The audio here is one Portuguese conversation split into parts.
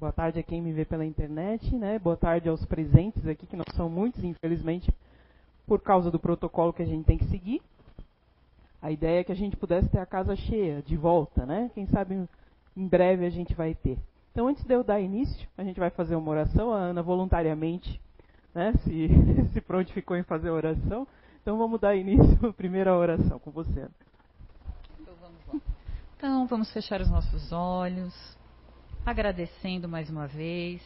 boa tarde a quem me vê pela internet, né? Boa tarde aos presentes aqui, que não são muitos, infelizmente, por causa do protocolo que a gente tem que seguir. A ideia é que a gente pudesse ter a casa cheia, de volta, né? Quem sabe em breve a gente vai ter. Então, antes de eu dar início, a gente vai fazer uma oração. A Ana voluntariamente né, se, se prontificou em fazer a oração. Então, vamos dar início à primeira oração com você, Ana. Então, vamos. Então, fechar os nossos olhos, agradecendo mais uma vez.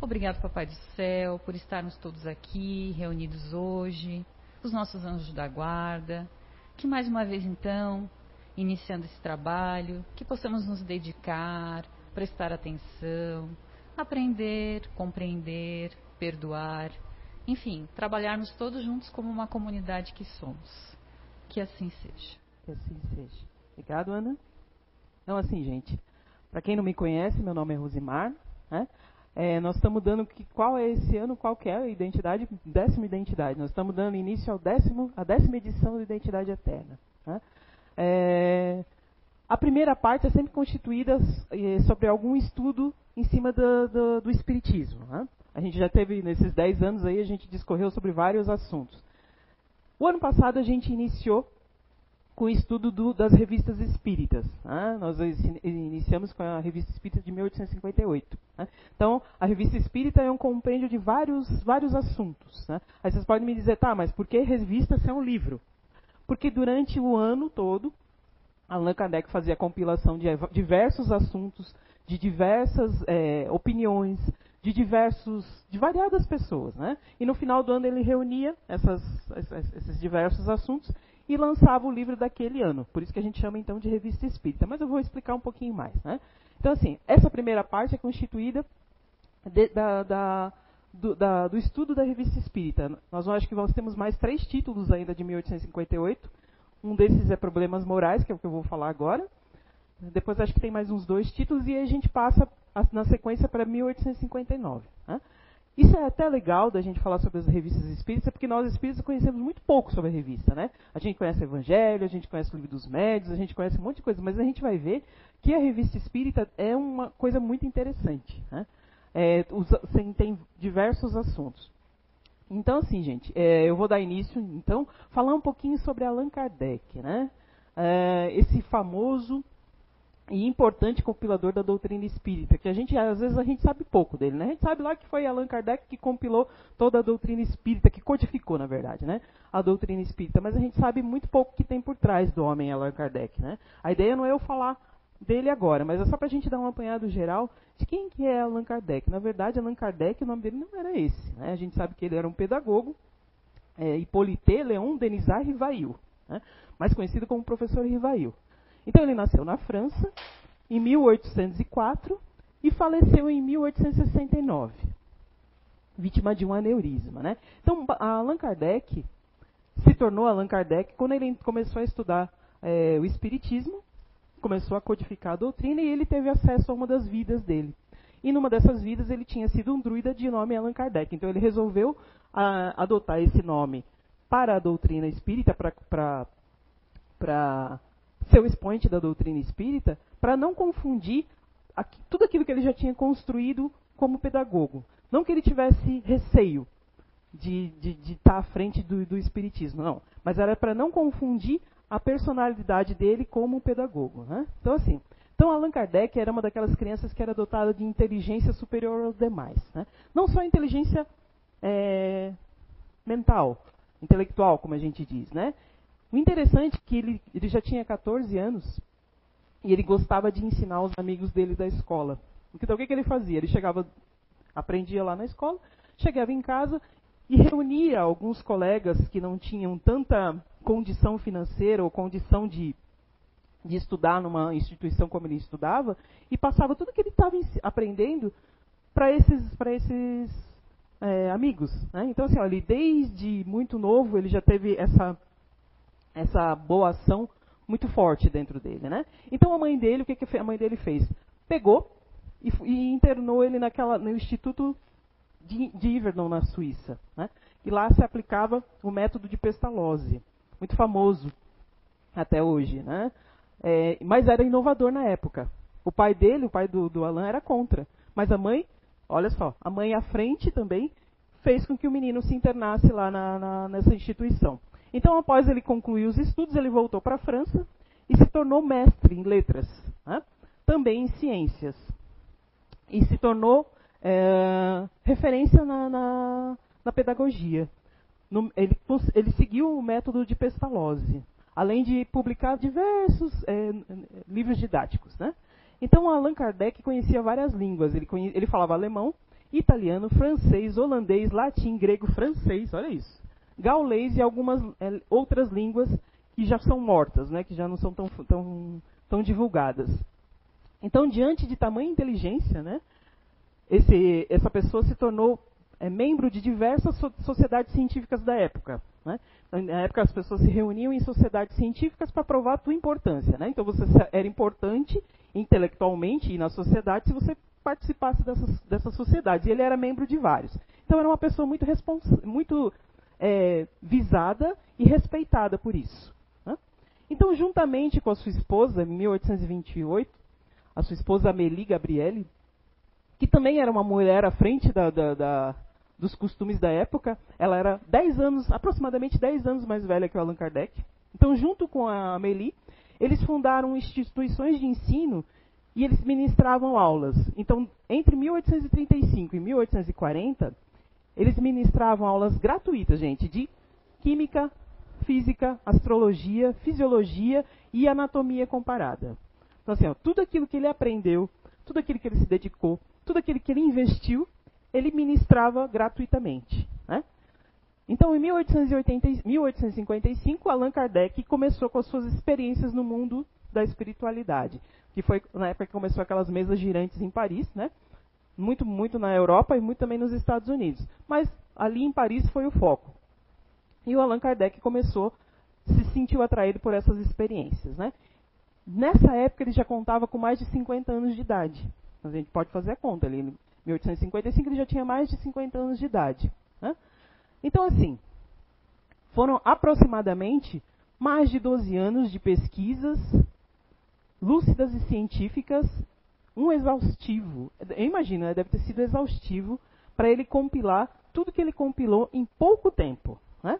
Obrigado, Papai do Céu, por estarmos todos aqui, reunidos hoje, os nossos anjos da guarda. Que mais uma vez, então, iniciando esse trabalho, que possamos nos dedicar, prestar atenção, aprender, compreender, perdoar, enfim, trabalharmos todos juntos como uma comunidade que somos. Que assim seja. Que assim seja. Obrigado, Ana. Então, assim, gente, para quem não me conhece, meu nome é Rosimar. Né? É, nós estamos dando que, qual é esse ano, qual é a identidade, décima identidade. Nós estamos dando início ao décimo, a décima edição do Identidade Eterna. Né? É, a primeira parte é sempre constituída é, sobre algum estudo em cima do, do, do Espiritismo. Né? A gente já teve, nesses 10 anos aí, a gente discorreu sobre vários assuntos. O ano passado a gente iniciou com o estudo do, das revistas espíritas. Né? Nós iniciamos com a revista espírita de 1858. Né? Então, a revista espírita é um compêndio de vários, vários assuntos. Né? Aí vocês podem me dizer, tá, mas por que revista se é um livro? Porque durante o ano todo, Allan Kardec fazia compilação de diversos assuntos, de diversas é, opiniões, de diversos, de variadas pessoas, né? E no final do ano ele reunia essas, esses diversos assuntos e lançava o livro daquele ano. Por isso que a gente chama então de revista espírita. Mas eu vou explicar um pouquinho mais. Né? Então, assim, essa primeira parte é constituída de, da, da, do, da, do, estudo da revista espírita. Nós acho que nós temos mais três títulos ainda de 1858. Um desses é Problemas Morais, que é o que eu vou falar agora. Depois acho que tem mais uns dois títulos e aí a gente passa na sequência para 1859. Né? Isso é até legal da gente falar sobre as revistas espíritas, porque nós espíritas conhecemos muito pouco sobre a revista, né? A gente conhece o Evangelho, a gente conhece o Livro dos Médios, a gente conhece um monte de coisa, mas a gente vai ver que a revista espírita é uma coisa muito interessante, né? É, tem diversos assuntos. Então, assim, gente, é, eu vou dar início, então, falar um pouquinho sobre Allan Kardec, né? É, esse famoso e importante compilador da doutrina espírita, que a gente às vezes a gente sabe pouco dele, né? A gente sabe lá que foi Allan Kardec que compilou toda a doutrina espírita, que codificou, na verdade, né? A doutrina espírita, mas a gente sabe muito pouco que tem por trás do homem Allan Kardec, né? A ideia não é eu falar dele agora, mas é só para a gente dar um apanhado geral de quem que é Allan Kardec. Na verdade, Allan Kardec, o nome dele não era esse, né? A gente sabe que ele era um pedagogo, é, Hippolyte Léon Denisard Rivail, né? mais conhecido como professor Rivail. Então ele nasceu na França em 1804 e faleceu em 1869, vítima de um aneurisma. Né? Então Allan Kardec se tornou Allan Kardec quando ele começou a estudar é, o Espiritismo, começou a codificar a doutrina e ele teve acesso a uma das vidas dele. E numa dessas vidas ele tinha sido um druida de nome Allan Kardec. Então ele resolveu a, adotar esse nome para a doutrina espírita, para ser o expoente da doutrina espírita, para não confundir aqui, tudo aquilo que ele já tinha construído como pedagogo. Não que ele tivesse receio de, de, de estar tá à frente do, do espiritismo, não. Mas era para não confundir a personalidade dele como pedagogo. Né? Então, assim, então Allan Kardec era uma daquelas crianças que era dotada de inteligência superior aos demais. Né? Não só inteligência é, mental, intelectual, como a gente diz, né? O interessante é que ele, ele já tinha 14 anos e ele gostava de ensinar os amigos dele da escola. Então o que, que ele fazia? Ele chegava, aprendia lá na escola, chegava em casa e reunia alguns colegas que não tinham tanta condição financeira ou condição de, de estudar numa instituição como ele estudava e passava tudo que ele estava aprendendo para esses, pra esses é, amigos. Né? Então, assim, ó, ele desde muito novo ele já teve essa essa boa ação muito forte dentro dele, né? Então a mãe dele, o que, que a mãe dele fez? Pegou e, e internou ele naquela, no Instituto de, de Yverdon, na Suíça, né? E lá se aplicava o método de Pestalozzi, muito famoso até hoje, né? É, mas era inovador na época. O pai dele, o pai do, do Alan, era contra. Mas a mãe, olha só, a mãe à frente também fez com que o menino se internasse lá na, na, nessa instituição. Então, após ele concluir os estudos, ele voltou para a França e se tornou mestre em letras, né? também em ciências. E se tornou é, referência na, na, na pedagogia. No, ele, ele, seguiu o método de Pestalozzi, além de publicar diversos é, livros didáticos. Né? Então, Allan Kardec conhecia várias línguas. Ele, conhe, ele falava alemão, italiano, francês, holandês, latim, grego, francês, olha isso. Gaulês e algumas é, outras línguas que já são mortas, né, que já não são tão, tão, tão divulgadas. Então, diante de tamanha inteligência, né, esse, essa pessoa se tornou é, membro de diversas so sociedades científicas da época. Né? Na época, as pessoas se reuniam em sociedades científicas para provar a sua importância. Né? Então, você era importante intelectualmente e na sociedade se você participasse dessas, dessas sociedades. E ele era membro de vários. Então, era uma pessoa muito, muito é, visada e respeitada por isso. Né? Então, juntamente com a sua esposa, em 1828, a sua esposa Amélie Gabriele, que também era uma mulher à frente da, da, da, dos costumes da época, ela era 10 anos, aproximadamente 10 anos mais velha que o Allan Kardec. Então, junto com a Amélie, eles fundaram instituições de ensino e eles ministravam aulas. Então, entre 1835 e 1840, eles ministravam aulas gratuitas, gente, de química, física, astrologia, fisiologia e anatomia comparada. Então, assim, ó, tudo aquilo que ele aprendeu, tudo aquilo que ele se dedicou, tudo aquilo que ele investiu, ele ministrava gratuitamente. Né? Então, em 1880, 1855, Allan Kardec começou com as suas experiências no mundo da espiritualidade, que foi na época que começou aquelas mesas girantes em Paris, né? Muito, muito na Europa e muito também nos Estados Unidos. Mas ali em Paris foi o foco. E o Allan Kardec começou, se sentiu atraído por essas experiências. Né? Nessa época ele já contava com mais de 50 anos de idade. A gente pode fazer a conta ali. Em 1855 ele já tinha mais de 50 anos de idade. Né? Então, assim, foram aproximadamente mais de 12 anos de pesquisas lúcidas e científicas um exaustivo. Eu imagino, né, deve ter sido exaustivo para ele compilar tudo que ele compilou em pouco tempo. Né?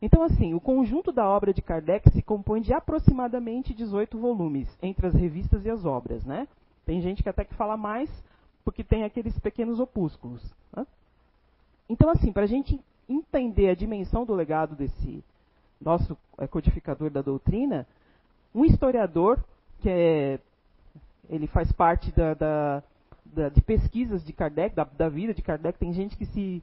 Então, assim, o conjunto da obra de Kardec se compõe de aproximadamente 18 volumes, entre as revistas e as obras. Né? Tem gente que até que fala mais, porque tem aqueles pequenos opúsculos. Né? Então, assim, para a gente entender a dimensão do legado desse nosso é, codificador da doutrina, um historiador que é ele faz parte da, da, da, de pesquisas de Kardec, da, da vida de Kardec. Tem gente que se,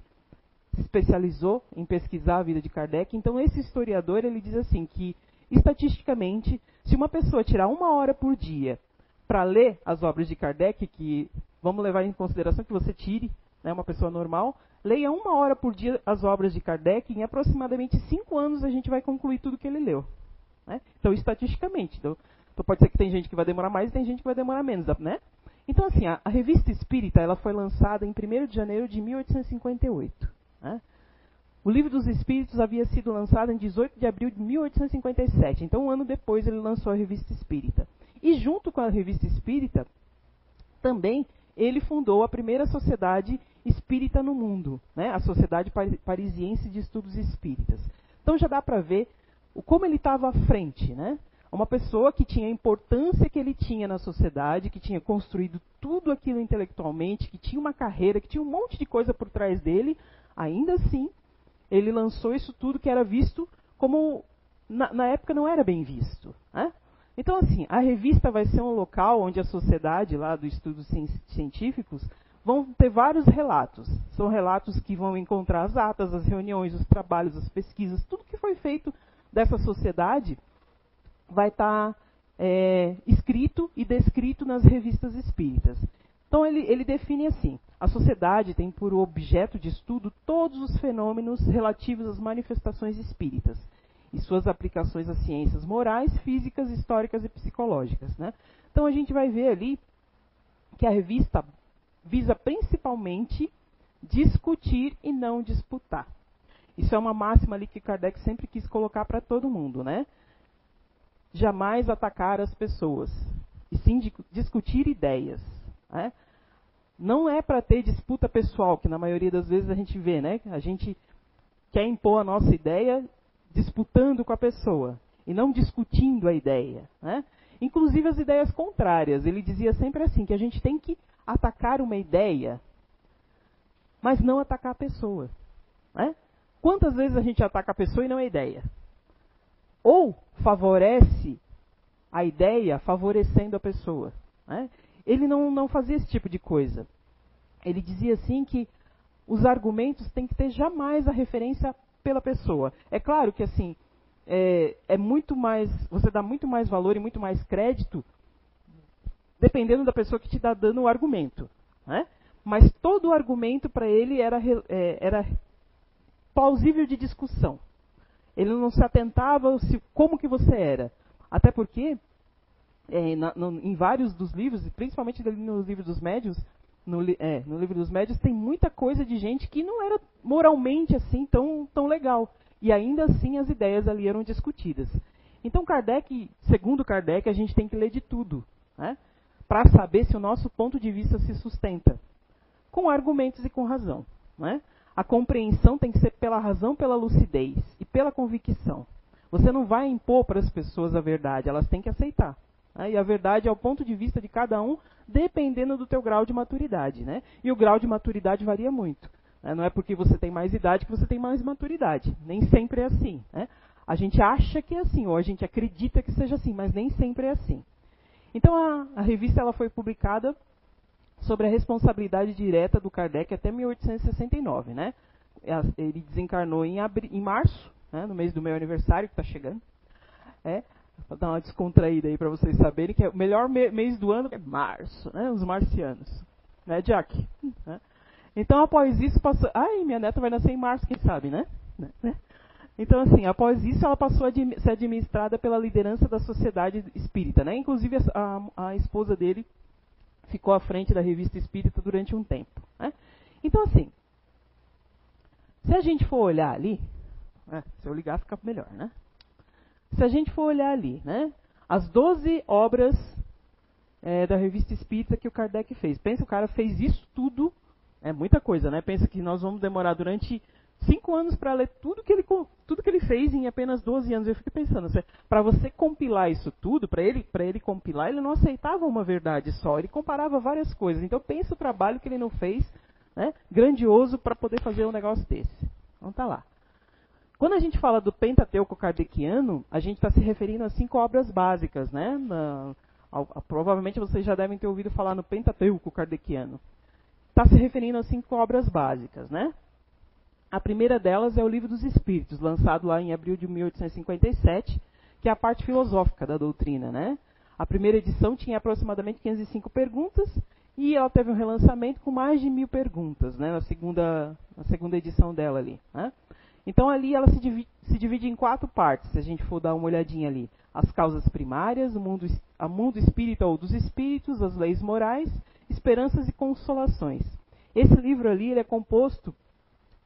especializou em pesquisar a vida de Kardec. Então, esse historiador ele diz assim que, estatisticamente, se uma pessoa tirar uma hora por dia para ler as obras de Kardec, que vamos levar em consideração que você tire, né, uma pessoa normal, leia uma hora por dia as obras de Kardec, em aproximadamente cinco anos a gente vai concluir tudo que ele leu. Né? Então, estatisticamente. Então, então pode ser que tem gente que vai demorar mais e tem gente que vai demorar menos, né? Então assim, a, a revista Espírita ela foi lançada em 1 de janeiro de 1858. Né? O Livro dos Espíritos havia sido lançado em 18 de abril de 1857. Então um ano depois ele lançou a revista Espírita. E junto com a revista Espírita, também ele fundou a primeira sociedade espírita no mundo, né? a Sociedade Parisiense de Estudos Espíritas. Então já dá para ver como ele estava à frente, né? Uma pessoa que tinha a importância que ele tinha na sociedade, que tinha construído tudo aquilo intelectualmente, que tinha uma carreira, que tinha um monte de coisa por trás dele, ainda assim, ele lançou isso tudo que era visto como, na, na época, não era bem visto. Né? Então, assim, a revista vai ser um local onde a sociedade lá dos estudos científicos vão ter vários relatos. São relatos que vão encontrar as atas, as reuniões, os trabalhos, as pesquisas, tudo que foi feito dessa sociedade vai estar tá, é, escrito e descrito nas revistas espíritas. Então ele, ele define assim: a sociedade tem por objeto de estudo todos os fenômenos relativos às manifestações espíritas e suas aplicações às ciências morais, físicas, históricas e psicológicas. Né? Então a gente vai ver ali que a revista visa principalmente discutir e não disputar. Isso é uma máxima ali que Kardec sempre quis colocar para todo mundo, né? Jamais atacar as pessoas. e sim discutir ideias. Né? Não é para ter disputa pessoal, que na maioria das vezes a gente vê, né? A gente quer impor a nossa ideia disputando com a pessoa e não discutindo a ideia. Né? Inclusive as ideias contrárias. Ele dizia sempre assim, que a gente tem que atacar uma ideia, mas não atacar a pessoa. Né? Quantas vezes a gente ataca a pessoa e não a ideia? Ou favorece a ideia favorecendo a pessoa. Né? Ele não, não fazia esse tipo de coisa. Ele dizia assim que os argumentos têm que ter jamais a referência pela pessoa. É claro que assim é, é muito mais, você dá muito mais valor e muito mais crédito dependendo da pessoa que te está dando o argumento. Né? Mas todo o argumento para ele era, é, era plausível de discussão. Ele não se atentava se, como que você era. Até porque, é, na, no, em vários dos livros, principalmente nos livros dos médios, no, é, no livro dos médios tem muita coisa de gente que não era moralmente assim tão, tão legal. E ainda assim as ideias ali eram discutidas. Então Kardec, segundo Kardec, a gente tem que ler de tudo. Né? Para saber se o nosso ponto de vista se sustenta. Com argumentos e com razão. Né? A compreensão tem que ser pela razão, pela lucidez e pela convicção. Você não vai impor para as pessoas a verdade, elas têm que aceitar. Né? E a verdade é o ponto de vista de cada um, dependendo do teu grau de maturidade. Né? E o grau de maturidade varia muito. Né? Não é porque você tem mais idade que você tem mais maturidade. Nem sempre é assim. Né? A gente acha que é assim, ou a gente acredita que seja assim, mas nem sempre é assim. Então a, a revista ela foi publicada sobre a responsabilidade direta do Kardec até 1869. Né? Ele desencarnou em, em março, né, no mês do meu aniversário, que está chegando. É, para dar uma descontraída aí para vocês saberem que é o melhor mês do ano é março, né? Os marcianos. Né, Jack? Né? Então, após isso, passou. Ai, minha neta vai nascer em março, quem sabe, né? né? Então, assim, após isso, ela passou a ser administrada pela liderança da sociedade espírita, né? Inclusive, a, a esposa dele ficou à frente da revista espírita durante um tempo. Né? Então, assim, se a gente for olhar ali, né? se eu ligar fica melhor, né? Se a gente for olhar ali, né? As 12 obras é, da revista espírita que o Kardec fez. Pensa, o cara fez isso tudo, é muita coisa, né? Pensa que nós vamos demorar durante cinco anos para ler tudo que, ele, tudo que ele fez em apenas 12 anos. Eu fico pensando, para você compilar isso tudo, para ele, ele compilar, ele não aceitava uma verdade só, ele comparava várias coisas. Então pensa o trabalho que ele não fez, né, grandioso, para poder fazer um negócio desse. Então tá lá. Quando a gente fala do Pentateuco kardeciano, a gente está se referindo a cinco obras básicas, né? Na, a, provavelmente vocês já devem ter ouvido falar no Pentateuco kardeciano. Está se referindo a cinco obras básicas, né? A primeira delas é o Livro dos Espíritos, lançado lá em abril de 1857, que é a parte filosófica da doutrina, né? A primeira edição tinha aproximadamente 505 perguntas e ela teve um relançamento com mais de mil perguntas, né? Na segunda, na segunda edição dela ali, né? Então ali ela se divide, se divide, em quatro partes, se a gente for dar uma olhadinha ali. As causas primárias, o mundo, a mundo espírita ou dos espíritos, as leis morais, esperanças e consolações. Esse livro ali é composto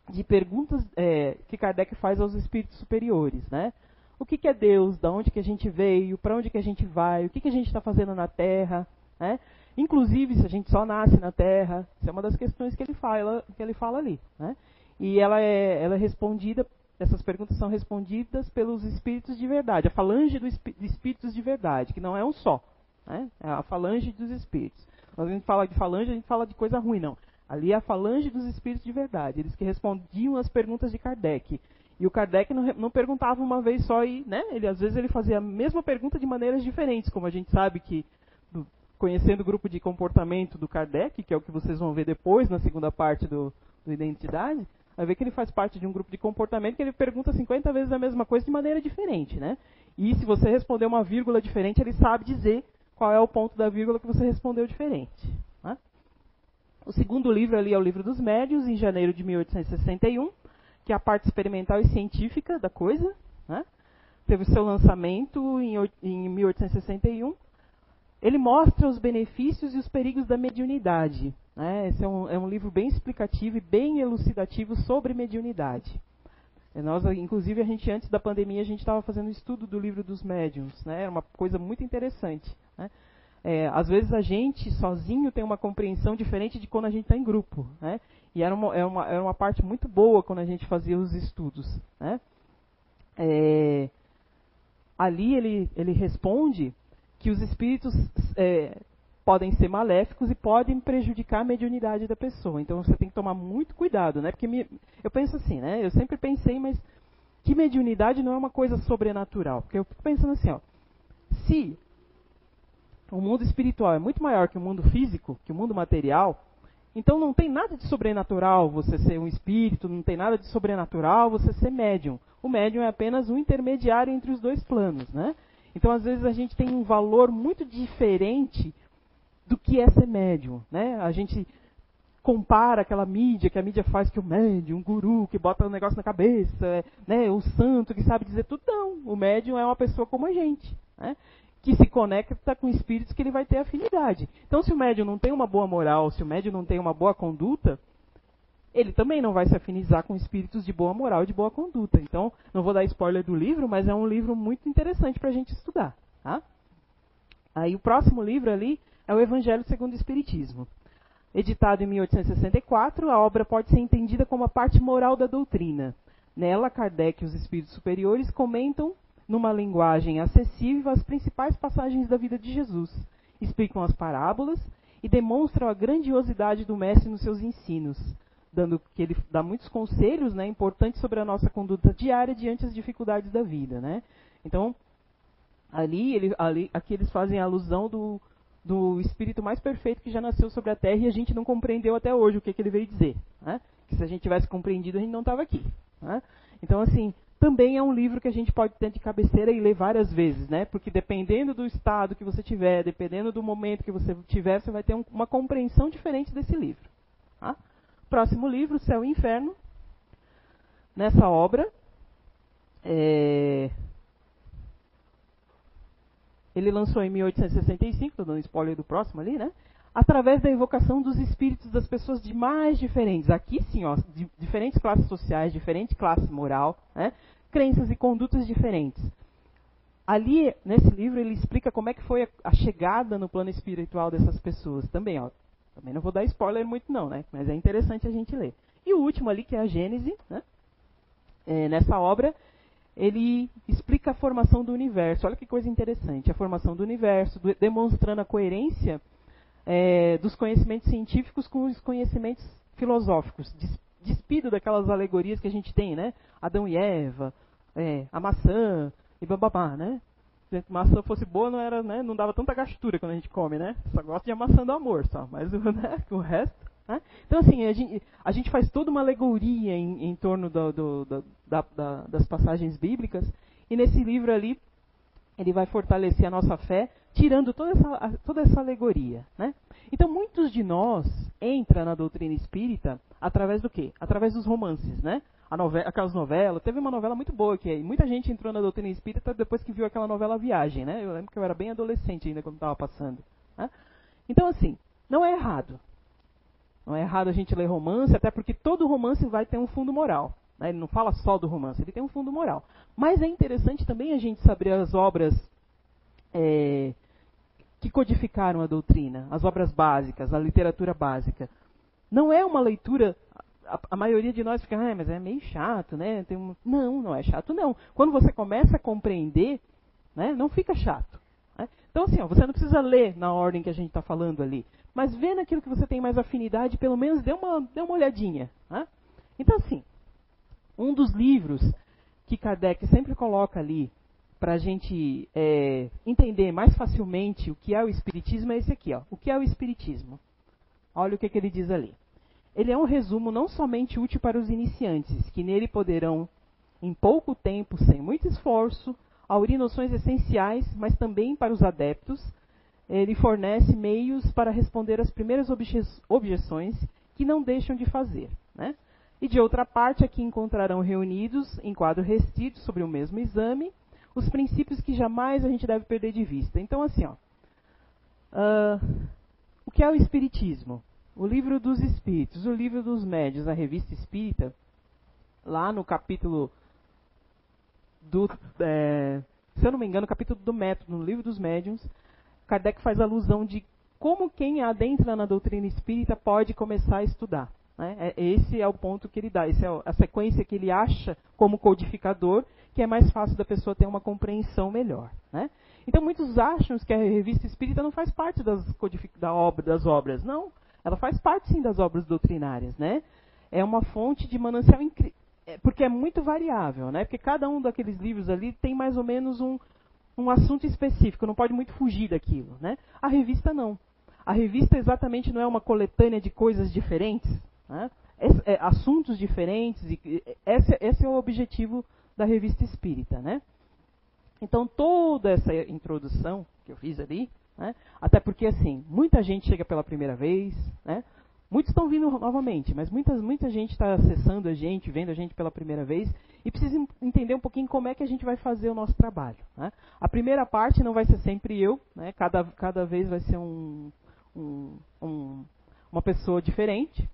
de perguntas é, que Kardec faz aos espíritos superiores, né? O que, que é Deus? Da onde que a gente veio? Para onde que a gente vai? O que, que a gente está fazendo na Terra? Né? Inclusive, se a gente só nasce na Terra, isso é uma das questões que ele fala, que ele fala ali. Né? E ela é, ela é respondida, essas perguntas são respondidas pelos espíritos de verdade, a falange dos espíritos de verdade, que não é um só. Né? É a falange dos espíritos. Quando a gente fala de falange, a gente fala de coisa ruim, não. Ali é a falange dos espíritos de verdade, eles que respondiam as perguntas de Kardec. E o Kardec não, não, perguntava uma vez só e, né, ele às vezes ele fazia a mesma pergunta de maneiras diferentes, como a gente sabe que do, conhecendo o grupo de comportamento do Kardec, que é o que vocês vão ver depois na segunda parte do, do Identidade, vai ver que ele faz parte de um grupo de comportamento que ele pergunta 50 vezes a mesma coisa de maneira diferente, né? E se você responder uma vírgula diferente, ele sabe dizer qual é o ponto da vírgula que você respondeu diferente. O segundo livro ali é o Livro dos Médios, em janeiro de 1861, que é a parte experimental e científica da coisa. Né? Teve seu lançamento em, em 1861. Ele mostra os benefícios e os perigos da mediunidade. Né? Esse é um, é um livro bem explicativo e bem elucidativo sobre mediunidade. Nós, inclusive, a gente antes da pandemia a gente estava fazendo um estudo do livro dos médiums, né? Era uma coisa muito interessante. Né? É, às vezes a gente sozinho tem uma compreensão diferente de quando a gente está em grupo, né? E era uma, era, uma, era uma parte muito boa quando a gente fazia os estudos, né? É, ali ele, ele responde que os espíritos é, podem ser maléficos e podem prejudicar a mediunidade da pessoa. Então você tem que tomar muito cuidado, né? Porque me, eu penso assim, né? Eu sempre pensei, mas que mediunidade não é uma coisa sobrenatural? Porque eu fico pensando assim, ó, se o mundo espiritual é muito maior que o mundo físico, que o mundo material, então não tem nada de sobrenatural você ser um espírito, não tem nada de sobrenatural você ser médium. O médium é apenas um intermediário entre os dois planos, né? Então às vezes a gente tem um valor muito diferente do que é ser médium, né? A gente compara aquela mídia que a mídia faz que o médium, um guru que bota o um negócio na cabeça, né? O santo que sabe dizer tudo. Não, o médium é uma pessoa como a gente, né? Que se conecta com espíritos que ele vai ter afinidade. Então, se o médium não tem uma boa moral, se o médium não tem uma boa conduta, ele também não vai se afinizar com espíritos de boa moral e de boa conduta. Então, não vou dar spoiler do livro, mas é um livro muito interessante para a gente estudar. Tá? Aí o próximo livro ali é o Evangelho segundo o Espiritismo. Editado em 1864, a obra pode ser entendida como a parte moral da doutrina. Nela, Kardec e os espíritos superiores comentam numa linguagem acessível as principais passagens da vida de Jesus, explicam as parábolas e demonstram a grandiosidade do mestre nos seus ensinos, dando que ele dá muitos conselhos, né, importantes sobre a nossa conduta diária diante das dificuldades da vida, né? Então, ali, ele, ali aqui eles fazem alusão do, do espírito mais perfeito que já nasceu sobre a Terra e a gente não compreendeu até hoje o que, que ele veio dizer, né? Que se a gente tivesse compreendido a gente não estava aqui, né? Então, assim, também é um livro que a gente pode ter de cabeceira e ler várias vezes, né? Porque dependendo do estado que você tiver, dependendo do momento que você tiver, você vai ter um, uma compreensão diferente desse livro. Tá? Próximo livro, Céu e Inferno. Nessa obra, é... ele lançou em 1865, estou dando spoiler do próximo ali, né? Através da evocação dos espíritos das pessoas de mais diferentes. Aqui sim, ó, diferentes classes sociais, diferente classe moral, né? crenças e condutas diferentes. Ali, nesse livro, ele explica como é que foi a, chegada no plano espiritual dessas pessoas. Também, ó, também não vou dar spoiler muito não, né? Mas é interessante a gente ler. E o último ali, que é a Gênese, né? É, nessa obra, ele explica a formação do universo. Olha que coisa interessante. A formação do universo, do, demonstrando a coerência é, dos conhecimentos científicos com os conhecimentos filosóficos, despido daquelas alegorias que a gente tem, né? Adão e Eva, é, a maçã e bababá, né? Se a maçã fosse boa, não era, né? Não dava tanta gastura quando a gente come, né? Só gosta de a maçã do amor, só. Mas né, o resto, né? Então assim, a gente, a gente, faz toda uma alegoria em, em torno do, do, do, da, da, das passagens bíblicas e nesse livro ali ele vai fortalecer a nossa fé, tirando toda essa, toda essa alegoria, né? Então muitos de nós entra na doutrina espírita através do quê? Através dos romances, né? novela, aquelas novelas. Teve uma novela muito boa que muita gente entrou na doutrina espírita depois que viu aquela novela Viagem, né? Eu lembro que eu era bem adolescente ainda quando estava passando. Né? Então, assim, não é errado. Não é errado a gente ler romance, até porque todo romance vai ter um fundo moral. Né? Ele não fala só do romance, ele tem um fundo moral. Mas é interessante também a gente saber as obras é, que codificaram a doutrina, as obras básicas, a literatura básica. Não é uma leitura a, a, maioria de nós fica, ah, mas é meio chato, né? Um... Não, não é chato, não. Quando você começa a compreender, né, não fica chato. Né? Então, assim, ó, você não precisa ler na ordem que a gente está falando ali, mas vê naquilo que você tem mais afinidade, pelo menos dê uma, dê uma olhadinha. Né? Então, assim, um dos livros que Kardec sempre coloca ali para a gente é, entender mais facilmente o que é o Espiritismo é esse aqui, ó. O que é o Espiritismo? Olha o que, que ele diz ali. Ele é um resumo não somente útil para os iniciantes, que nele poderão, em pouco tempo, sem muito esforço, aurir noções essenciais, mas também para os adeptos. Ele fornece meios para responder às primeiras obje objeções que não deixam de fazer. Né? E de outra parte, aqui encontrarão reunidos, em quadro restrito sobre o mesmo exame, os princípios que jamais a gente deve perder de vista. Então, assim, ó, uh, o que é o Espiritismo? O livro dos Espíritos, o livro dos Médios, a revista Espírita, lá no capítulo do. É, se eu não me engano, capítulo do método, no livro dos médiuns, Kardec faz alusão de como quem adentra na doutrina espírita pode começar a estudar. Né? É, esse é o ponto que ele dá, essa é a sequência que ele acha como codificador, que é mais fácil da pessoa ter uma compreensão melhor. Né? Então muitos acham que a revista espírita não faz parte das, da obra, das obras. Não, ela faz parte sim das obras doutrinárias. Né? É uma fonte de manancial incrível. É, porque é muito variável, né? Porque cada um daqueles livros ali tem mais ou menos um, um assunto específico, não pode muito fugir daquilo, né? A revista não. A revista exatamente não é uma coletânea de coisas diferentes, né? é, assuntos diferentes. E, esse, esse, é o objetivo da revista espírita, né? Então toda essa introdução que eu fiz ali, né? até porque assim muita gente chega pela primeira vez, né? Muitos estão vindo novamente, mas muitas, muita gente está acessando a gente, vendo a gente pela primeira vez e precisa entender um pouquinho como é que a gente vai fazer o nosso trabalho. Né? A primeira parte não vai ser sempre eu, né? cada, cada vez vai ser um, um, um, uma pessoa diferente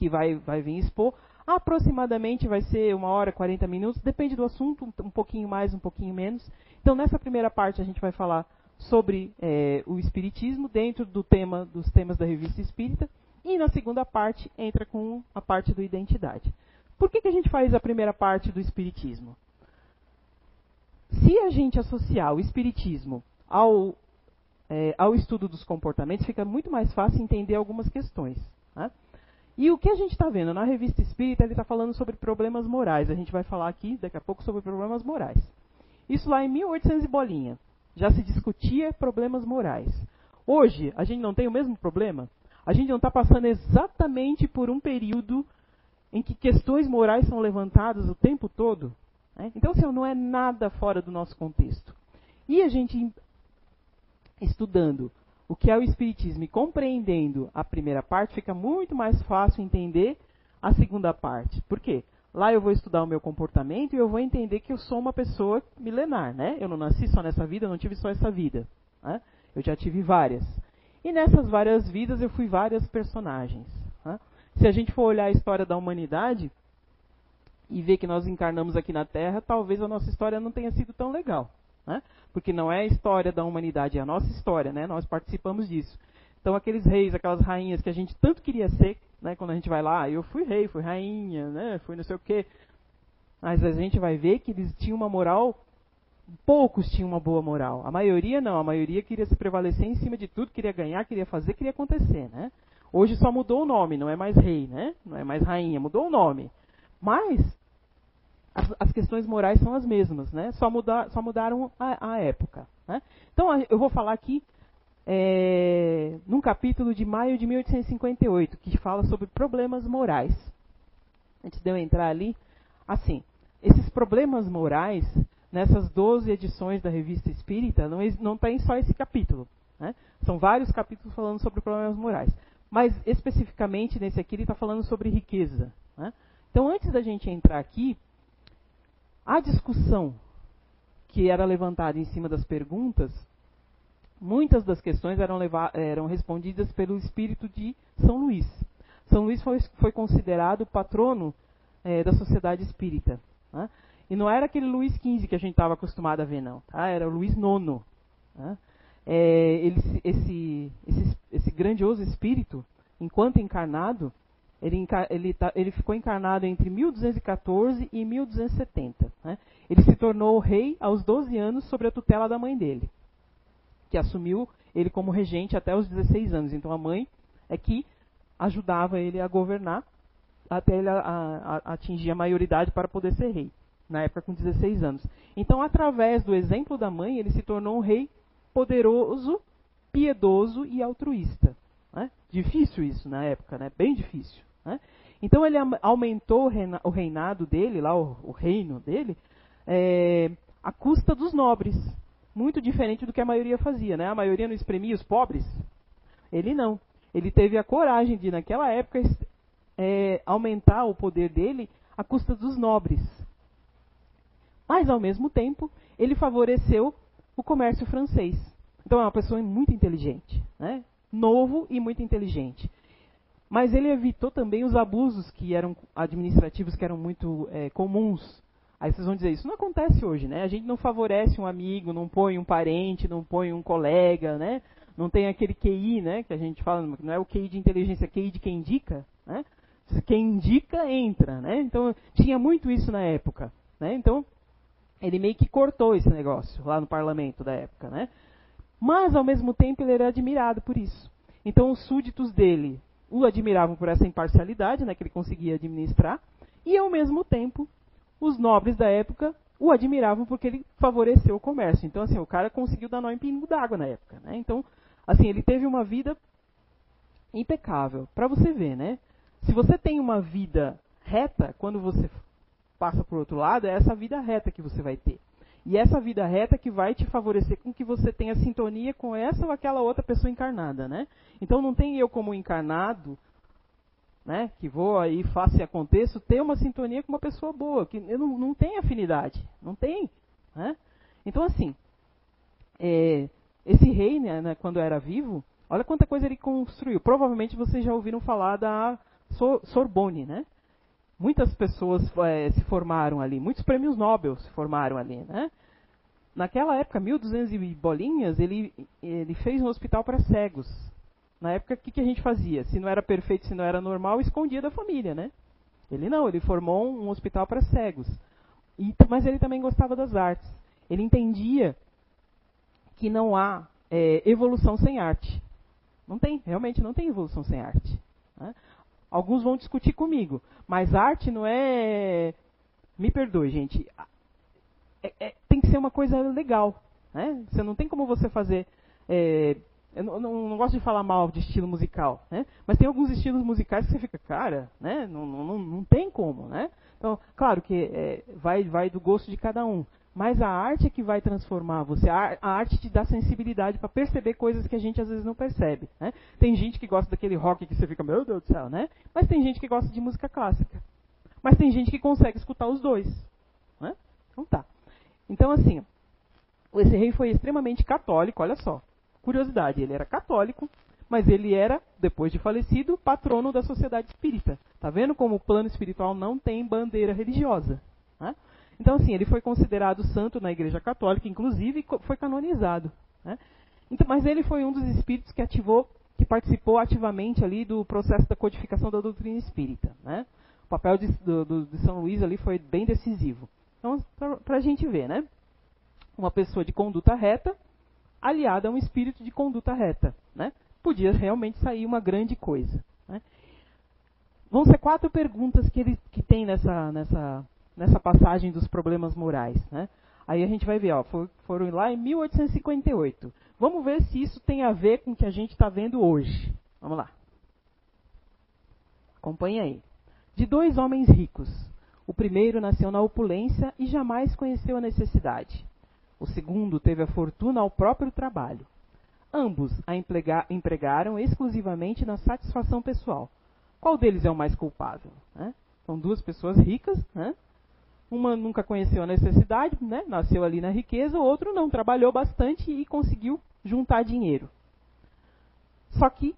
que vai, vai vir expor. Aproximadamente vai ser uma hora, 40 minutos, depende do assunto, um pouquinho mais, um pouquinho menos. Então, nessa primeira parte, a gente vai falar sobre é, o Espiritismo dentro do tema dos temas da revista Espírita. E na segunda parte entra com a parte do identidade. Por que, que a gente faz a primeira parte do Espiritismo? Se a gente associar o Espiritismo ao, é, ao estudo dos comportamentos, fica muito mais fácil entender algumas questões. Né? E o que a gente está vendo na revista Espírita, ele está falando sobre problemas morais. A gente vai falar aqui daqui a pouco sobre problemas morais. Isso lá em 1800 e bolinha já se discutia problemas morais. Hoje, a gente não tem o mesmo problema? A gente não está passando exatamente por um período em que questões morais são levantadas o tempo todo? Né? Então, assim, não é nada fora do nosso contexto. E a gente, estudando o que é o Espiritismo e compreendendo a primeira parte, fica muito mais fácil entender a segunda parte. Por quê? Lá eu vou estudar o meu comportamento e eu vou entender que eu sou uma pessoa milenar, né? Eu não nasci só nessa vida, eu não tive só essa vida. Né? Eu já tive várias. E nessas várias vidas eu fui várias personagens. Né? Se a gente for olhar a história da humanidade e ver que nós encarnamos aqui na Terra, talvez a nossa história não tenha sido tão legal. Né? Porque não é a história da humanidade, é a nossa história, né? Nós participamos disso. Então aqueles reis, aquelas rainhas que a gente tanto queria ser, né, quando a gente vai lá, eu fui rei, fui rainha, né, fui não sei o quê. Mas a gente vai ver que eles tinham uma moral, poucos tinham uma boa moral. A maioria não, a maioria queria se prevalecer em cima de tudo, queria ganhar, queria fazer, queria acontecer, né? Hoje só mudou o nome, não é mais rei, né? Não é mais rainha, mudou o nome. Mas as, questões morais são as mesmas, né? Só, muda, só mudaram a, a época. Né? Então eu vou falar aqui é, num capítulo de maio de 1858, que fala sobre problemas morais. Antes de eu entrar ali, assim, esses problemas morais, nessas 12 edições da Revista Espírita, não, não tem só esse capítulo. Né? São vários capítulos falando sobre problemas morais. Mas, especificamente, nesse aqui, ele está falando sobre riqueza. Né? Então, antes da gente entrar aqui, a discussão que era levantada em cima das perguntas muitas das questões eram, eram respondidas pelo espírito de São Luís. São Luís foi, foi considerado patrono é, da sociedade espírita. Né? E não era aquele Luís XV que a gente estava acostumado a ver, não. Tá? Era o Luís IX. Né? É, ele, esse, esse, esse, grandioso espírito, enquanto encarnado, ele, ele, tá, ele, ficou encarnado entre 1214 e 1270. Né? Ele se tornou rei aos 12 anos sob a tutela da mãe dele que assumiu ele como regente até os 16 anos. Então a mãe é que ajudava ele a governar até ele a, a, a atingir a maioridade para poder ser rei, na época com 16 anos. Então, através do exemplo da mãe, ele se tornou um rei poderoso, piedoso e altruísta. Né? Difícil isso na época, né? bem difícil. Né? Então ele aumentou o reinado dele, lá o, o reino dele, é, à custa dos nobres muito diferente do que a maioria fazia, né? A maioria não espremia os pobres. Ele não. Ele teve a coragem de, naquela época, é, aumentar o poder dele à custa dos nobres. Mas, ao mesmo tempo, ele favoreceu o comércio francês. Então, é uma pessoa muito inteligente, né? novo e muito inteligente. Mas ele evitou também os abusos que eram administrativos que eram muito é, comuns Aí vocês vão dizer, isso não acontece hoje, né? A gente não favorece um amigo, não põe um parente, não põe um colega, né? Não tem aquele QI, né? Que a gente fala, não é o QI de inteligência, é QI de quem indica, né? Quem indica, entra, né? Então, tinha muito isso na época, né? Então, ele meio que cortou esse negócio lá no parlamento da época, né? Mas, ao mesmo tempo, ele era admirado por isso. Então, os súditos dele o admiravam por essa imparcialidade, né, que ele conseguia administrar, e, ao mesmo tempo, os nobres da época o admiravam porque ele favoreceu o comércio. Então, assim, o cara conseguiu dar nó em pingo d'água na época, né? Então, assim, ele teve uma vida impecável. Para você ver, né? Se você tem uma vida reta, quando você passa por outro lado, é essa vida reta que você vai ter. E essa vida reta que vai te favorecer com que você tenha sintonia com essa ou aquela outra pessoa encarnada, né? Então não tem eu como encarnado, né, que vou aí, faça e aconteça, ter uma sintonia com uma pessoa boa, que não, não tem afinidade, não tem, né? Então assim, é, esse rei, né, né, quando era vivo, olha quanta coisa ele construiu. Provavelmente vocês já ouviram falar da Sorbonne, né? Muitas pessoas é, se formaram ali, muitos prêmios Nobel se formaram ali, né? Naquela época, 1200 e bolinhas, ele, ele fez um hospital para cegos. Na época, o que, que a gente fazia? Se não era perfeito, se não era normal, escondia da família, né? Ele não, ele formou um hospital para cegos. E, mas ele também gostava das artes. Ele entendia que não há é, evolução sem arte. Não tem, realmente não tem evolução sem arte. Né? Alguns vão discutir comigo, mas arte não é. Me perdoe, gente. É, é, tem que ser uma coisa legal. Né? Você não tem como você fazer. É, eu não, não, não, gosto de falar mal de estilo musical, né? mas tem alguns estilos musicais que você fica, cara, né? não, não, não tem como. Né? Então, claro que é, vai, vai do gosto de cada um. Mas a arte é que vai transformar você. A, arte te dá sensibilidade para perceber coisas que a gente às vezes não percebe. Né? Tem gente que gosta daquele rock que você fica, meu Deus do céu, né? Mas tem gente que gosta de música clássica. Mas tem gente que consegue escutar os dois. Né? Então tá. Então assim, esse rei foi extremamente católico, olha só. Curiosidade, ele era católico, mas ele era, depois de falecido, patrono da sociedade espírita. Tá vendo como o plano espiritual não tem bandeira religiosa? Né? Então, assim, ele foi considerado santo na Igreja Católica, inclusive foi canonizado. Né? Então, mas ele foi um dos espíritos que ativou, que participou ativamente ali do processo da codificação da doutrina espírita. Né? O papel de, do, de São Luís ali foi bem decisivo. Então, para a gente ver, né? Uma pessoa de conduta reta, aliada a um espírito de conduta reta, né? Podia realmente sair uma grande coisa. Né? Vão ser quatro perguntas que ele que tem nessa, nessa nessa passagem dos problemas morais. Né? Aí a gente vai ver, ó, foram lá em 1858. Vamos ver se isso tem a ver com o que a gente está vendo hoje. Vamos lá. Acompanhe aí. De dois homens ricos. O primeiro nasceu na opulência e jamais conheceu a necessidade. O segundo teve a fortuna ao próprio trabalho. Ambos a empregaram exclusivamente na satisfação pessoal. Qual deles é o mais culpável? Né? São duas pessoas ricas, né? Uma nunca conheceu a necessidade, né? nasceu ali na riqueza, o outro não, trabalhou bastante e conseguiu juntar dinheiro. Só que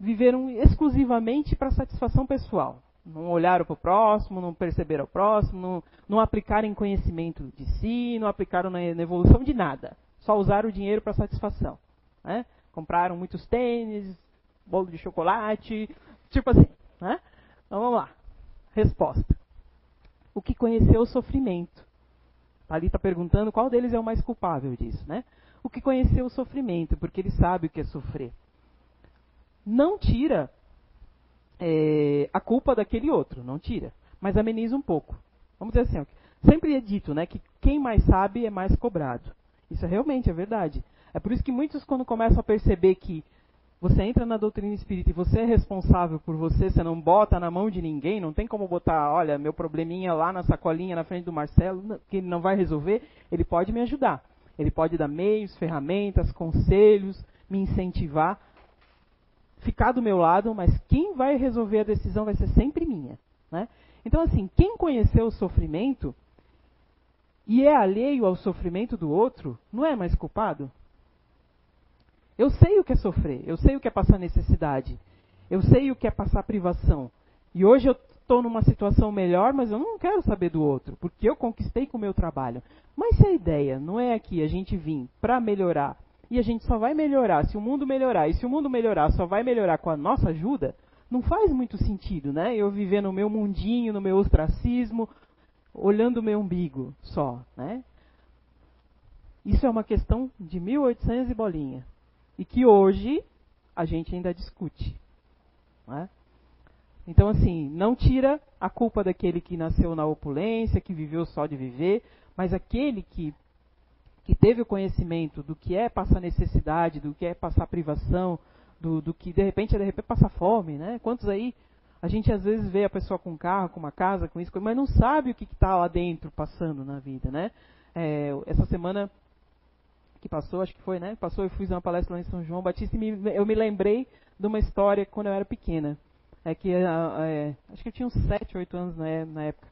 viveram exclusivamente para satisfação pessoal. Não olharam para o próximo, não perceberam o próximo, não, não aplicaram conhecimento de si, não aplicaram na, na evolução de nada. Só usaram o dinheiro para satisfação. Né? Compraram muitos tênis, bolo de chocolate, tipo assim. Né? Então vamos lá. Resposta o que conheceu o sofrimento. Ali está perguntando qual deles é o mais culpável disso, né? O que conheceu o sofrimento, porque ele sabe o que é sofrer. Não tira é, a culpa daquele outro, não tira, mas ameniza um pouco. Vamos dizer assim, sempre é dito, né, que quem mais sabe é mais cobrado. Isso realmente é verdade. É por isso que muitos, quando começam a perceber que você entra na doutrina espírita e você é responsável por você, você não bota na mão de ninguém, não tem como botar, olha, meu probleminha lá na sacolinha na frente do Marcelo, que ele não vai resolver, ele pode me ajudar. Ele pode dar meios, ferramentas, conselhos, me incentivar, ficar do meu lado, mas quem vai resolver a decisão vai ser sempre minha. Né? Então, assim, quem conheceu o sofrimento e é alheio ao sofrimento do outro, não é mais culpado? Eu sei o que é sofrer, eu sei o que é passar necessidade, eu sei o que é passar privação. E hoje eu estou numa situação melhor, mas eu não quero saber do outro, porque eu conquistei com o meu trabalho. Mas se a ideia não é aqui a gente vir para melhorar, e a gente só vai melhorar se o mundo melhorar, e se o mundo melhorar só vai melhorar com a nossa ajuda, não faz muito sentido, né? Eu viver no meu mundinho, no meu ostracismo, olhando o meu umbigo só, né? Isso é uma questão de 1800 e bolinha. E que hoje a gente ainda discute. Né? Então, assim, não tira a culpa daquele que nasceu na opulência, que viveu só de viver, mas aquele que, que teve o conhecimento do que é passar necessidade, do que é passar privação, do, do que de repente é de repente passar fome, né? Quantos aí a gente às vezes vê a pessoa com um carro, com uma casa, com isso, mas não sabe o que está lá dentro passando na vida, né? É, essa semana que passou, acho que foi, né? Passou, eu fiz uma palestra lá em São João Batista e me, eu me lembrei de uma história quando eu era pequena. É que é, é acho que eu tinha uns 7, 8 anos na, na época.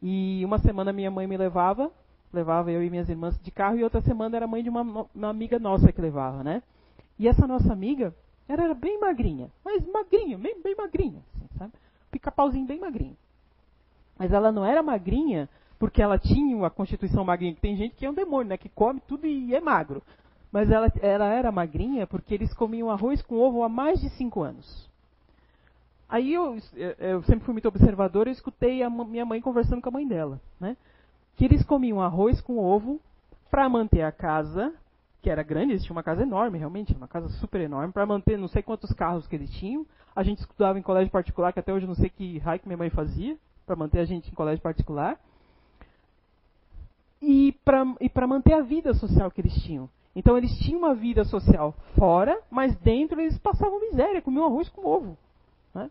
E uma semana minha mãe me levava, levava eu e minhas irmãs de carro, e outra semana era a mãe de uma, uma amiga nossa que levava, né? E essa nossa amiga, ela era bem magrinha, mas magrinha, bem, bem magrinha, assim, sabe? Pica-pauzinho bem magrinho. Mas ela não era magrinha porque ela tinha a constituição magrinha, que tem gente que é um demônio, né? Que come tudo e é magro. Mas ela, ela era magrinha porque eles comiam arroz com ovo há mais de cinco anos. Aí eu, eu sempre fui muito observador e escutei a minha mãe conversando com a mãe dela, né? Que eles comiam arroz com ovo para manter a casa, que era grande, eles tinham uma casa enorme, realmente, uma casa super enorme, para manter não sei quantos carros que eles tinham. A gente estudava em colégio particular, que até hoje eu não sei que raio que minha mãe fazia, para manter a gente em colégio particular e para manter a vida social que eles tinham. Então eles tinham uma vida social fora, mas dentro eles passavam miséria, comiam arroz com ovo. Né?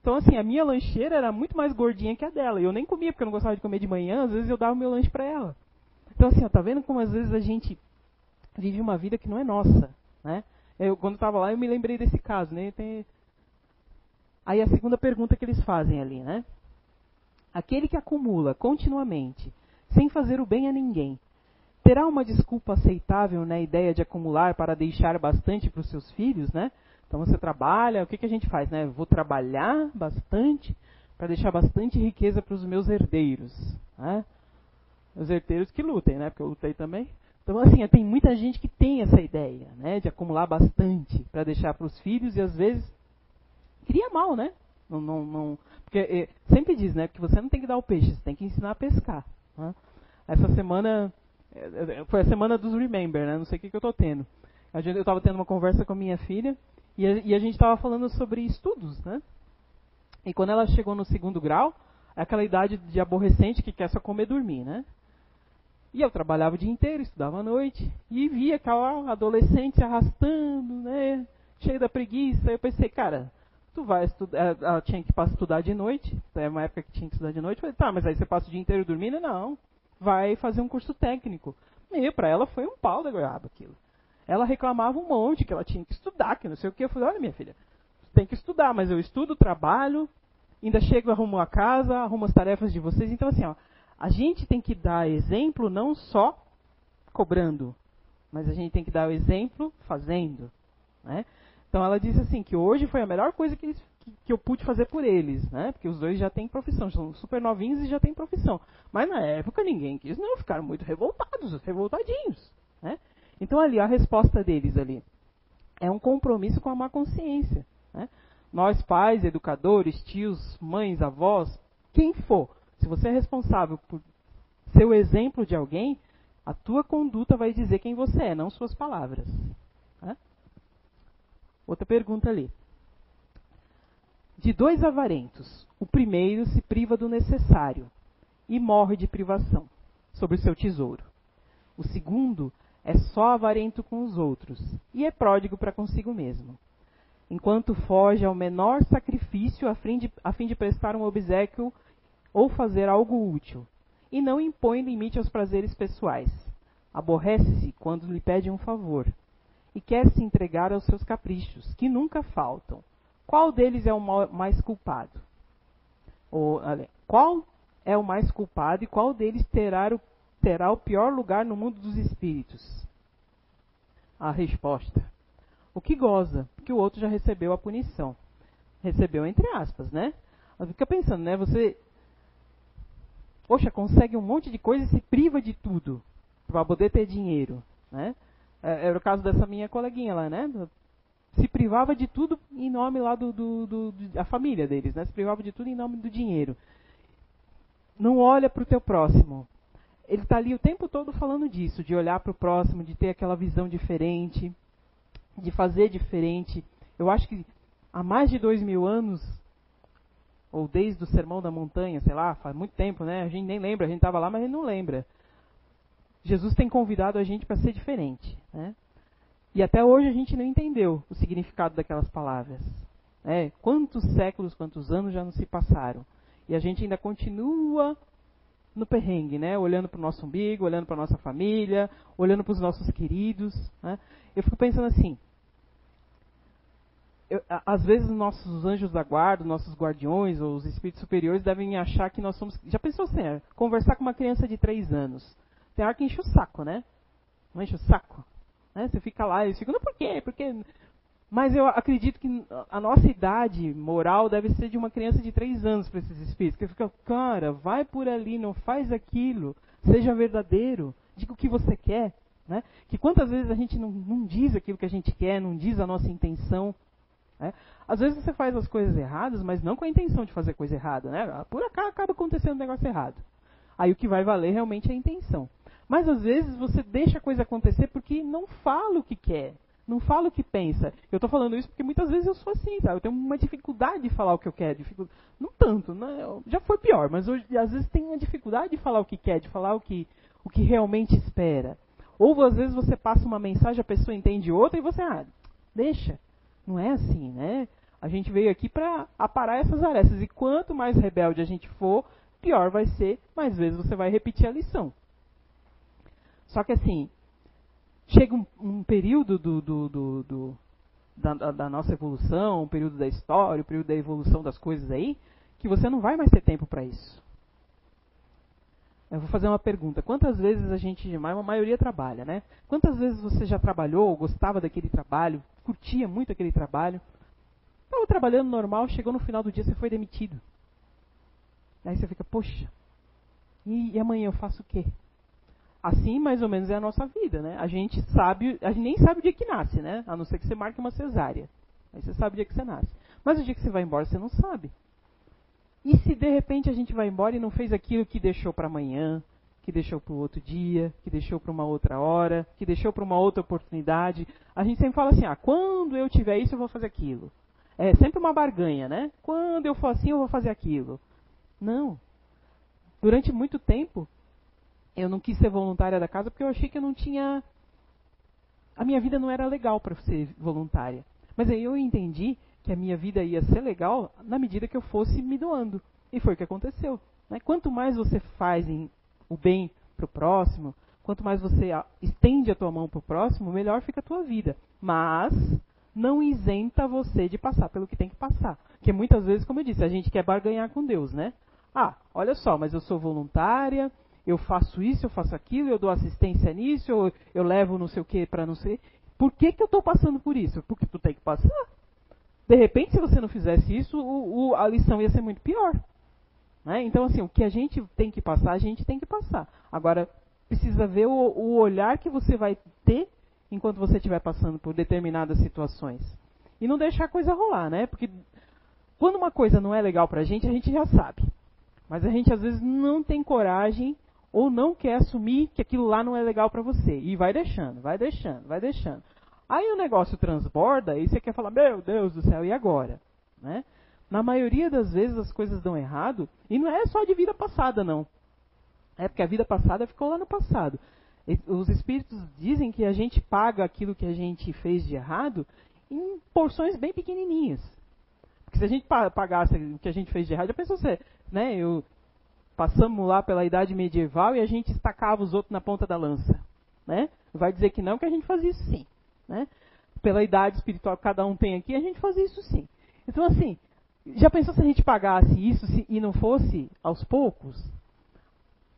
Então assim, a minha lancheira era muito mais gordinha que a dela. E eu nem comia porque eu não gostava de comer de manhã, às vezes eu dava meu lanche para ela. Então assim, ó, tá vendo como às vezes a gente vive uma vida que não é nossa, né? Eu, quando estava lá, eu me lembrei desse caso, né? Tem... Aí a segunda pergunta que eles fazem ali, né? Aquele que acumula continuamente sem fazer o bem a ninguém. Terá uma desculpa aceitável na ideia de acumular para deixar bastante para os seus filhos, né? Então você trabalha, o que, que a gente faz, né? Vou trabalhar bastante para deixar bastante riqueza para os meus herdeiros, né? Os herdeiros que lutem, né? Porque eu lutei também. Então, assim, tem muita gente que tem essa ideia, né? De acumular bastante para deixar para os filhos e às vezes cria mal, né? Não, não, não, porque é, sempre diz, né? Que você não tem que dar o peixe, você tem que ensinar a pescar. Né? Essa semana foi a semana dos Remember, né? Não sei o que, que eu estou tendo. Eu estava tendo uma conversa com a minha filha e a, e a gente estava falando sobre estudos, né? E quando ela chegou no segundo grau, aquela idade de aborrecente que quer só comer e dormir, né? E eu trabalhava o dia inteiro, estudava à noite, e via aquela adolescente arrastando, né? Cheia da preguiça. Eu pensei, cara, tu vai estudar, ela tinha que passar estudar de noite, é uma época que tinha que estudar de noite, falei, tá, mas aí você passa o dia inteiro dormindo? Não, vai fazer um curso técnico. Meio para ela foi um pau da goiaba aquilo. Ela reclamava um monte que ela tinha que estudar, que não sei o que. Eu falei, olha minha filha, tem que estudar, mas eu estudo, trabalho, ainda chego, arrumo a casa, arrumo as tarefas de vocês. Então assim, ó, a gente tem que dar exemplo não só cobrando, mas a gente tem que dar o exemplo fazendo, né? Então ela disse assim que hoje foi a melhor coisa que, eles, que, que, eu pude fazer por eles, né? Porque os dois já têm profissão, são super novinhos e já têm profissão. Mas na época ninguém quis, não, ficaram muito revoltados, revoltadinhos, né? Então ali a resposta deles ali é um compromisso com a má consciência, né? Nós pais, educadores, tios, mães, avós, quem for, se você é responsável por ser o exemplo de alguém, a tua conduta vai dizer quem você é, não suas palavras. Né? Outra pergunta ali. De dois avarentos, o primeiro se priva do necessário e morre de privação sobre o seu tesouro. O segundo é só avarento com os outros e é pródigo para consigo mesmo. Enquanto foge ao menor sacrifício a fim, de, a fim de prestar um obsequio ou fazer algo útil, e não impõe limite aos prazeres pessoais. Aborrece-se quando lhe pede um favor e quer se entregar aos seus caprichos, que nunca faltam. Qual deles é o mais culpado? Ou, qual é o mais culpado e qual deles terá o, terá o pior lugar no mundo dos espíritos? A resposta: o que goza, porque o outro já recebeu a punição. Recebeu entre aspas, né? Fica pensando, né? Você, poxa, consegue um monte de coisa e se priva de tudo para poder ter dinheiro, né? É, era o caso dessa minha coleguinha lá, né? Se privava de tudo em nome lá do, do, do da família deles, né? Se privava de tudo em nome do dinheiro. Não olha para o teu próximo. Ele está ali o tempo todo falando disso, de olhar para o próximo, de ter aquela visão diferente, de fazer diferente. Eu acho que há mais de dois mil anos, ou desde o Sermão da Montanha, sei lá, faz muito tempo, né? A gente nem lembra, a gente estava lá, mas a gente não lembra. Jesus tem convidado a gente para ser diferente. Né? E até hoje a gente não entendeu o significado daquelas palavras. Né? Quantos séculos, quantos anos já não se passaram? E a gente ainda continua no perrengue, né? olhando para o nosso umbigo, olhando para a nossa família, olhando para os nossos queridos. Né? Eu fico pensando assim, eu, às vezes nossos anjos da guarda, nossos guardiões ou os espíritos superiores devem achar que nós somos. Já pensou assim, é, conversar com uma criança de três anos? Tem hora que enche o saco, né? Não enche o saco. Né? Você fica lá e ficam, não, por quê? Por quê? Mas eu acredito que a nossa idade moral deve ser de uma criança de 3 anos para esses espíritos. Que fica, cara, vai por ali, não faz aquilo, seja verdadeiro, diga o que você quer. Né? Que quantas vezes a gente não, não diz aquilo que a gente quer, não diz a nossa intenção. Né? Às vezes você faz as coisas erradas, mas não com a intenção de fazer coisa errada. Né? Por acaso acaba acontecendo um negócio errado. Aí o que vai valer realmente é a intenção. Mas às vezes você deixa a coisa acontecer porque não fala o que quer, não fala o que pensa. Eu estou falando isso porque muitas vezes eu sou assim, sabe? Eu tenho uma dificuldade de falar o que eu quero. Dificuldade... Não tanto, né? já foi pior, mas hoje às vezes tem uma dificuldade de falar o que quer, de falar o que, o que realmente espera. Ou às vezes você passa uma mensagem, a pessoa entende outra e você, ah, deixa. Não é assim, né? A gente veio aqui para aparar essas arestas. E quanto mais rebelde a gente for, pior vai ser, mais vezes você vai repetir a lição. Só que assim, chega um, um período do, do, do, do da, da, nossa evolução, um período da história, um período da evolução das coisas aí, que você não vai mais ter tempo para isso. Eu vou fazer uma pergunta. Quantas vezes a gente, a maioria trabalha, né? Quantas vezes você já trabalhou, gostava daquele trabalho, curtia muito aquele trabalho, estava trabalhando normal, chegou no final do dia, você foi demitido. Aí você fica, poxa, e, e amanhã eu faço o quê? Assim, mais ou menos, é a nossa vida, né? A gente sabe, a gente nem sabe o dia que nasce, né? A não ser que você marque uma cesárea. Aí você sabe o dia que você nasce. Mas o dia que você vai embora, você não sabe. E se de repente a gente vai embora e não fez aquilo que deixou para amanhã, que deixou para o outro dia, que deixou para uma outra hora, que deixou para uma outra oportunidade? A gente sempre fala assim: ah, quando eu tiver isso, eu vou fazer aquilo. É sempre uma barganha, né? Quando eu for assim, eu vou fazer aquilo. Não. Durante muito tempo, eu não quis ser voluntária da casa porque eu achei que eu não tinha. A minha vida não era legal para ser voluntária. Mas aí eu entendi que a minha vida ia ser legal na medida que eu fosse me doando. E foi o que aconteceu. Né? Quanto mais você faz o bem para o próximo, quanto mais você estende a tua mão para o próximo, melhor fica a tua vida. Mas não isenta você de passar pelo que tem que passar. Porque muitas vezes, como eu disse, a gente quer barganhar com Deus, né? Ah, olha só, mas eu sou voluntária, eu faço isso, eu faço aquilo, eu dou assistência nisso, eu, eu levo não sei o que para não sei. Por que, que eu estou passando por isso? Porque tu tem que passar. De repente, se você não fizesse isso, o, o, a lição ia ser muito pior. Né? Então, assim, o que a gente tem que passar, a gente tem que passar. Agora, precisa ver o, o olhar que você vai ter enquanto você estiver passando por determinadas situações. E não deixar a coisa rolar, né? Porque quando uma coisa não é legal pra gente, a gente já sabe. Mas a gente às vezes não tem coragem ou não quer assumir que aquilo lá não é legal para você. E vai deixando, vai deixando, vai deixando. Aí o negócio transborda e você quer falar, meu Deus do céu, e agora? Né? Na maioria das vezes as coisas dão errado, e não é só de vida passada, não. É porque a vida passada ficou lá no passado. Os espíritos dizem que a gente paga aquilo que a gente fez de errado em porções bem pequenininhas. Porque se a gente pagasse o que a gente fez de errado, já pensou você, né? Eu, passamos lá pela idade medieval e a gente estacava os outros na ponta da lança. Né? Vai dizer que não, que a gente fazia isso sim. Né? Pela idade espiritual que cada um tem aqui, a gente fazia isso sim. Então, assim, já pensou se a gente pagasse isso se, e não fosse aos poucos?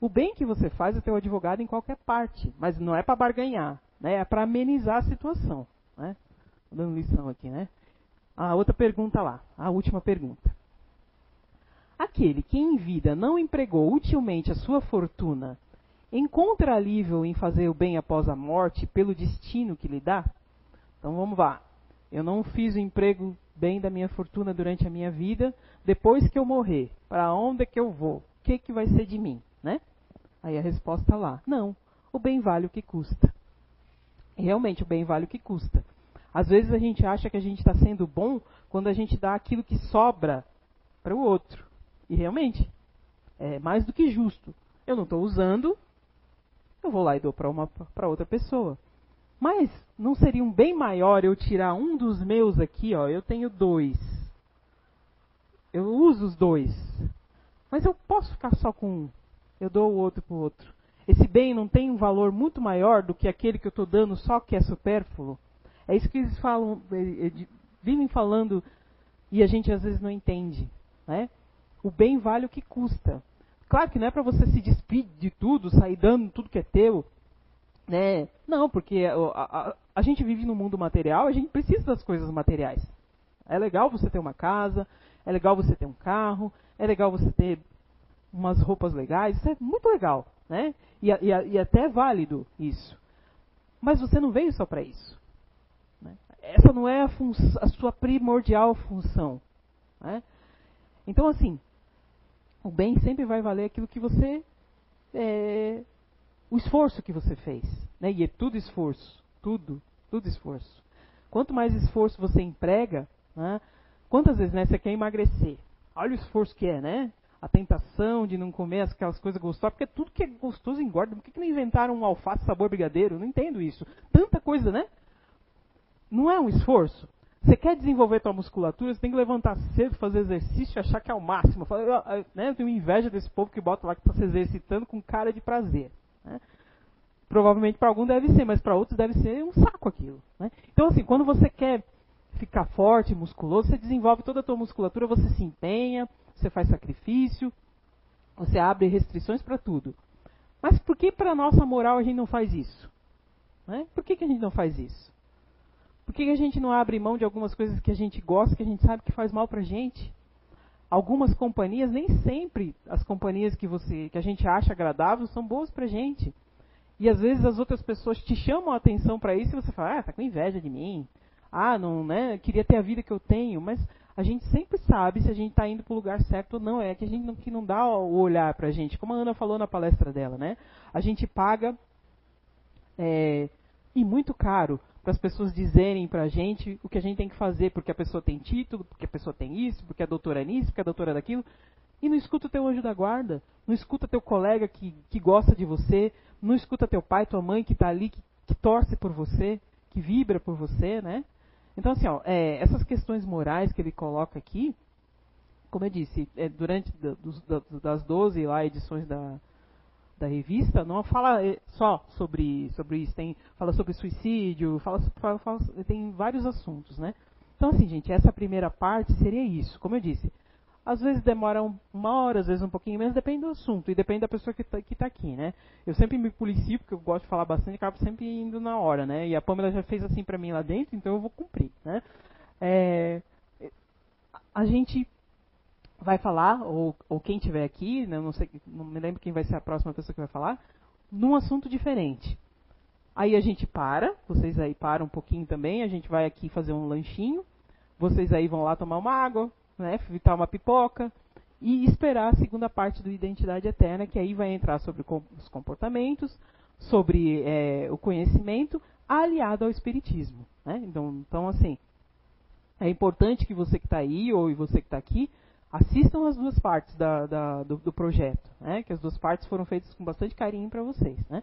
O bem que você faz é ter um advogado em qualquer parte, mas não é para barganhar, né? é para amenizar a situação. Né? dando lição aqui, né? A outra pergunta lá, a última pergunta. Aquele que em vida não empregou utilmente a sua fortuna, encontra alívio em fazer o bem após a morte pelo destino que lhe dá? Então vamos lá. Eu não fiz o emprego bem da minha fortuna durante a minha vida. Depois que eu morrer, para onde é que eu vou? O que, que vai ser de mim? Né? Aí a resposta lá: não. O bem vale o que custa. Realmente, o bem vale o que custa. Às vezes a gente acha que a gente está sendo bom quando a gente dá aquilo que sobra para o outro. E realmente, é mais do que justo. Eu não estou usando, eu vou lá e dou para outra pessoa. Mas não seria um bem maior eu tirar um dos meus aqui, ó? Eu tenho dois. Eu uso os dois. Mas eu posso ficar só com um. Eu dou o outro para o outro. Esse bem não tem um valor muito maior do que aquele que eu estou dando só que é supérfluo? É isso que eles falam, vivem falando e a gente às vezes não entende. Né? O bem vale o que custa. Claro que não é para você se despedir de tudo, sair dando tudo que é teu. Né? Não, porque a, a, a gente vive no mundo material, a gente precisa das coisas materiais. É legal você ter uma casa, é legal você ter um carro, é legal você ter umas roupas legais, isso é muito legal, né? E, e, e até é válido isso. Mas você não veio só para isso. Né? Essa não é a, a, sua primordial função. Né? Então, assim, o bem sempre vai valer aquilo que você. É, o esforço que você fez. Né? E é tudo esforço. Tudo. Tudo esforço. Quanto mais esforço você emprega, né? quantas vezes né, você quer emagrecer? Olha o esforço que é, né? A tentação de não comer aquelas coisas gostosas, porque tudo que é gostoso engorda. Por que, que não inventaram um alface sabor brigadeiro? Não entendo isso. Tanta coisa, né? Não é um esforço. Você quer desenvolver tua musculatura, você tem que levantar cedo, fazer exercício e achar que é o máximo. Eu, né, eu tenho inveja desse povo que bota lá que está se exercitando com cara de prazer. Né? Provavelmente para algum deve ser, mas para outros deve ser um saco aquilo. Né? Então, assim, quando você quer ficar forte, musculoso, você desenvolve toda a tua musculatura, você se empenha, você faz sacrifício, você abre restrições para tudo. Mas por que para nossa moral a gente não faz isso? Né? Por que, que a gente não faz isso? Por que a gente não abre mão de algumas coisas que a gente gosta, que a gente sabe que faz mal para a gente? Algumas companhias, nem sempre as companhias que, você, que a gente acha agradáveis são boas para a gente. E às vezes as outras pessoas te chamam a atenção para isso e você fala, ah, tá com inveja de mim. Ah, não, né? Queria ter a vida que eu tenho. Mas a gente sempre sabe se a gente está indo para o lugar certo ou não. É que a gente não, que não dá o olhar para a gente. Como a Ana falou na palestra dela, né? A gente paga é, e muito caro para as pessoas dizerem para a gente o que a gente tem que fazer, porque a pessoa tem título, porque a pessoa tem isso, porque a doutora é nisso, porque a doutora é daquilo. E não escuta o teu anjo da guarda, não escuta teu colega que, que gosta de você, não escuta teu pai, tua mãe que está ali, que, que, torce por você, que vibra por você, né? Então, assim, ó, é, essas questões morais que ele coloca aqui, como eu disse, é, durante dos, das 12 lá, edições da, da revista não fala eh, só sobre, sobre isso, tem, fala sobre suicídio, fala, fala, fala, tem vários assuntos, né? Então, assim, gente, essa primeira parte seria isso. Como eu disse, às vezes demora uma hora, às vezes um pouquinho menos, depende do assunto e depende da pessoa que está tá aqui, né? Eu sempre me policio, porque eu gosto de falar bastante, acabo sempre indo na hora, né? E a Pamela já fez assim para mim lá dentro, então eu vou cumprir, né? É, a gente vai falar, ou, ou quem tiver aqui, né, não, sei, não me lembro quem vai ser a próxima pessoa que vai falar, num assunto diferente. Aí a gente para, vocês aí param um pouquinho também, a gente vai aqui fazer um lanchinho, vocês aí vão lá tomar uma água, né, fritar uma pipoca e esperar a segunda parte do Identidade Eterna, que aí vai entrar sobre os comportamentos, sobre é, o conhecimento, aliado ao Espiritismo. Né? Então, então, assim, é importante que você que está aí, ou você que está aqui, assistam as duas partes da, da, do, do, projeto, né? que as duas partes foram feitas com bastante carinho para vocês. Né?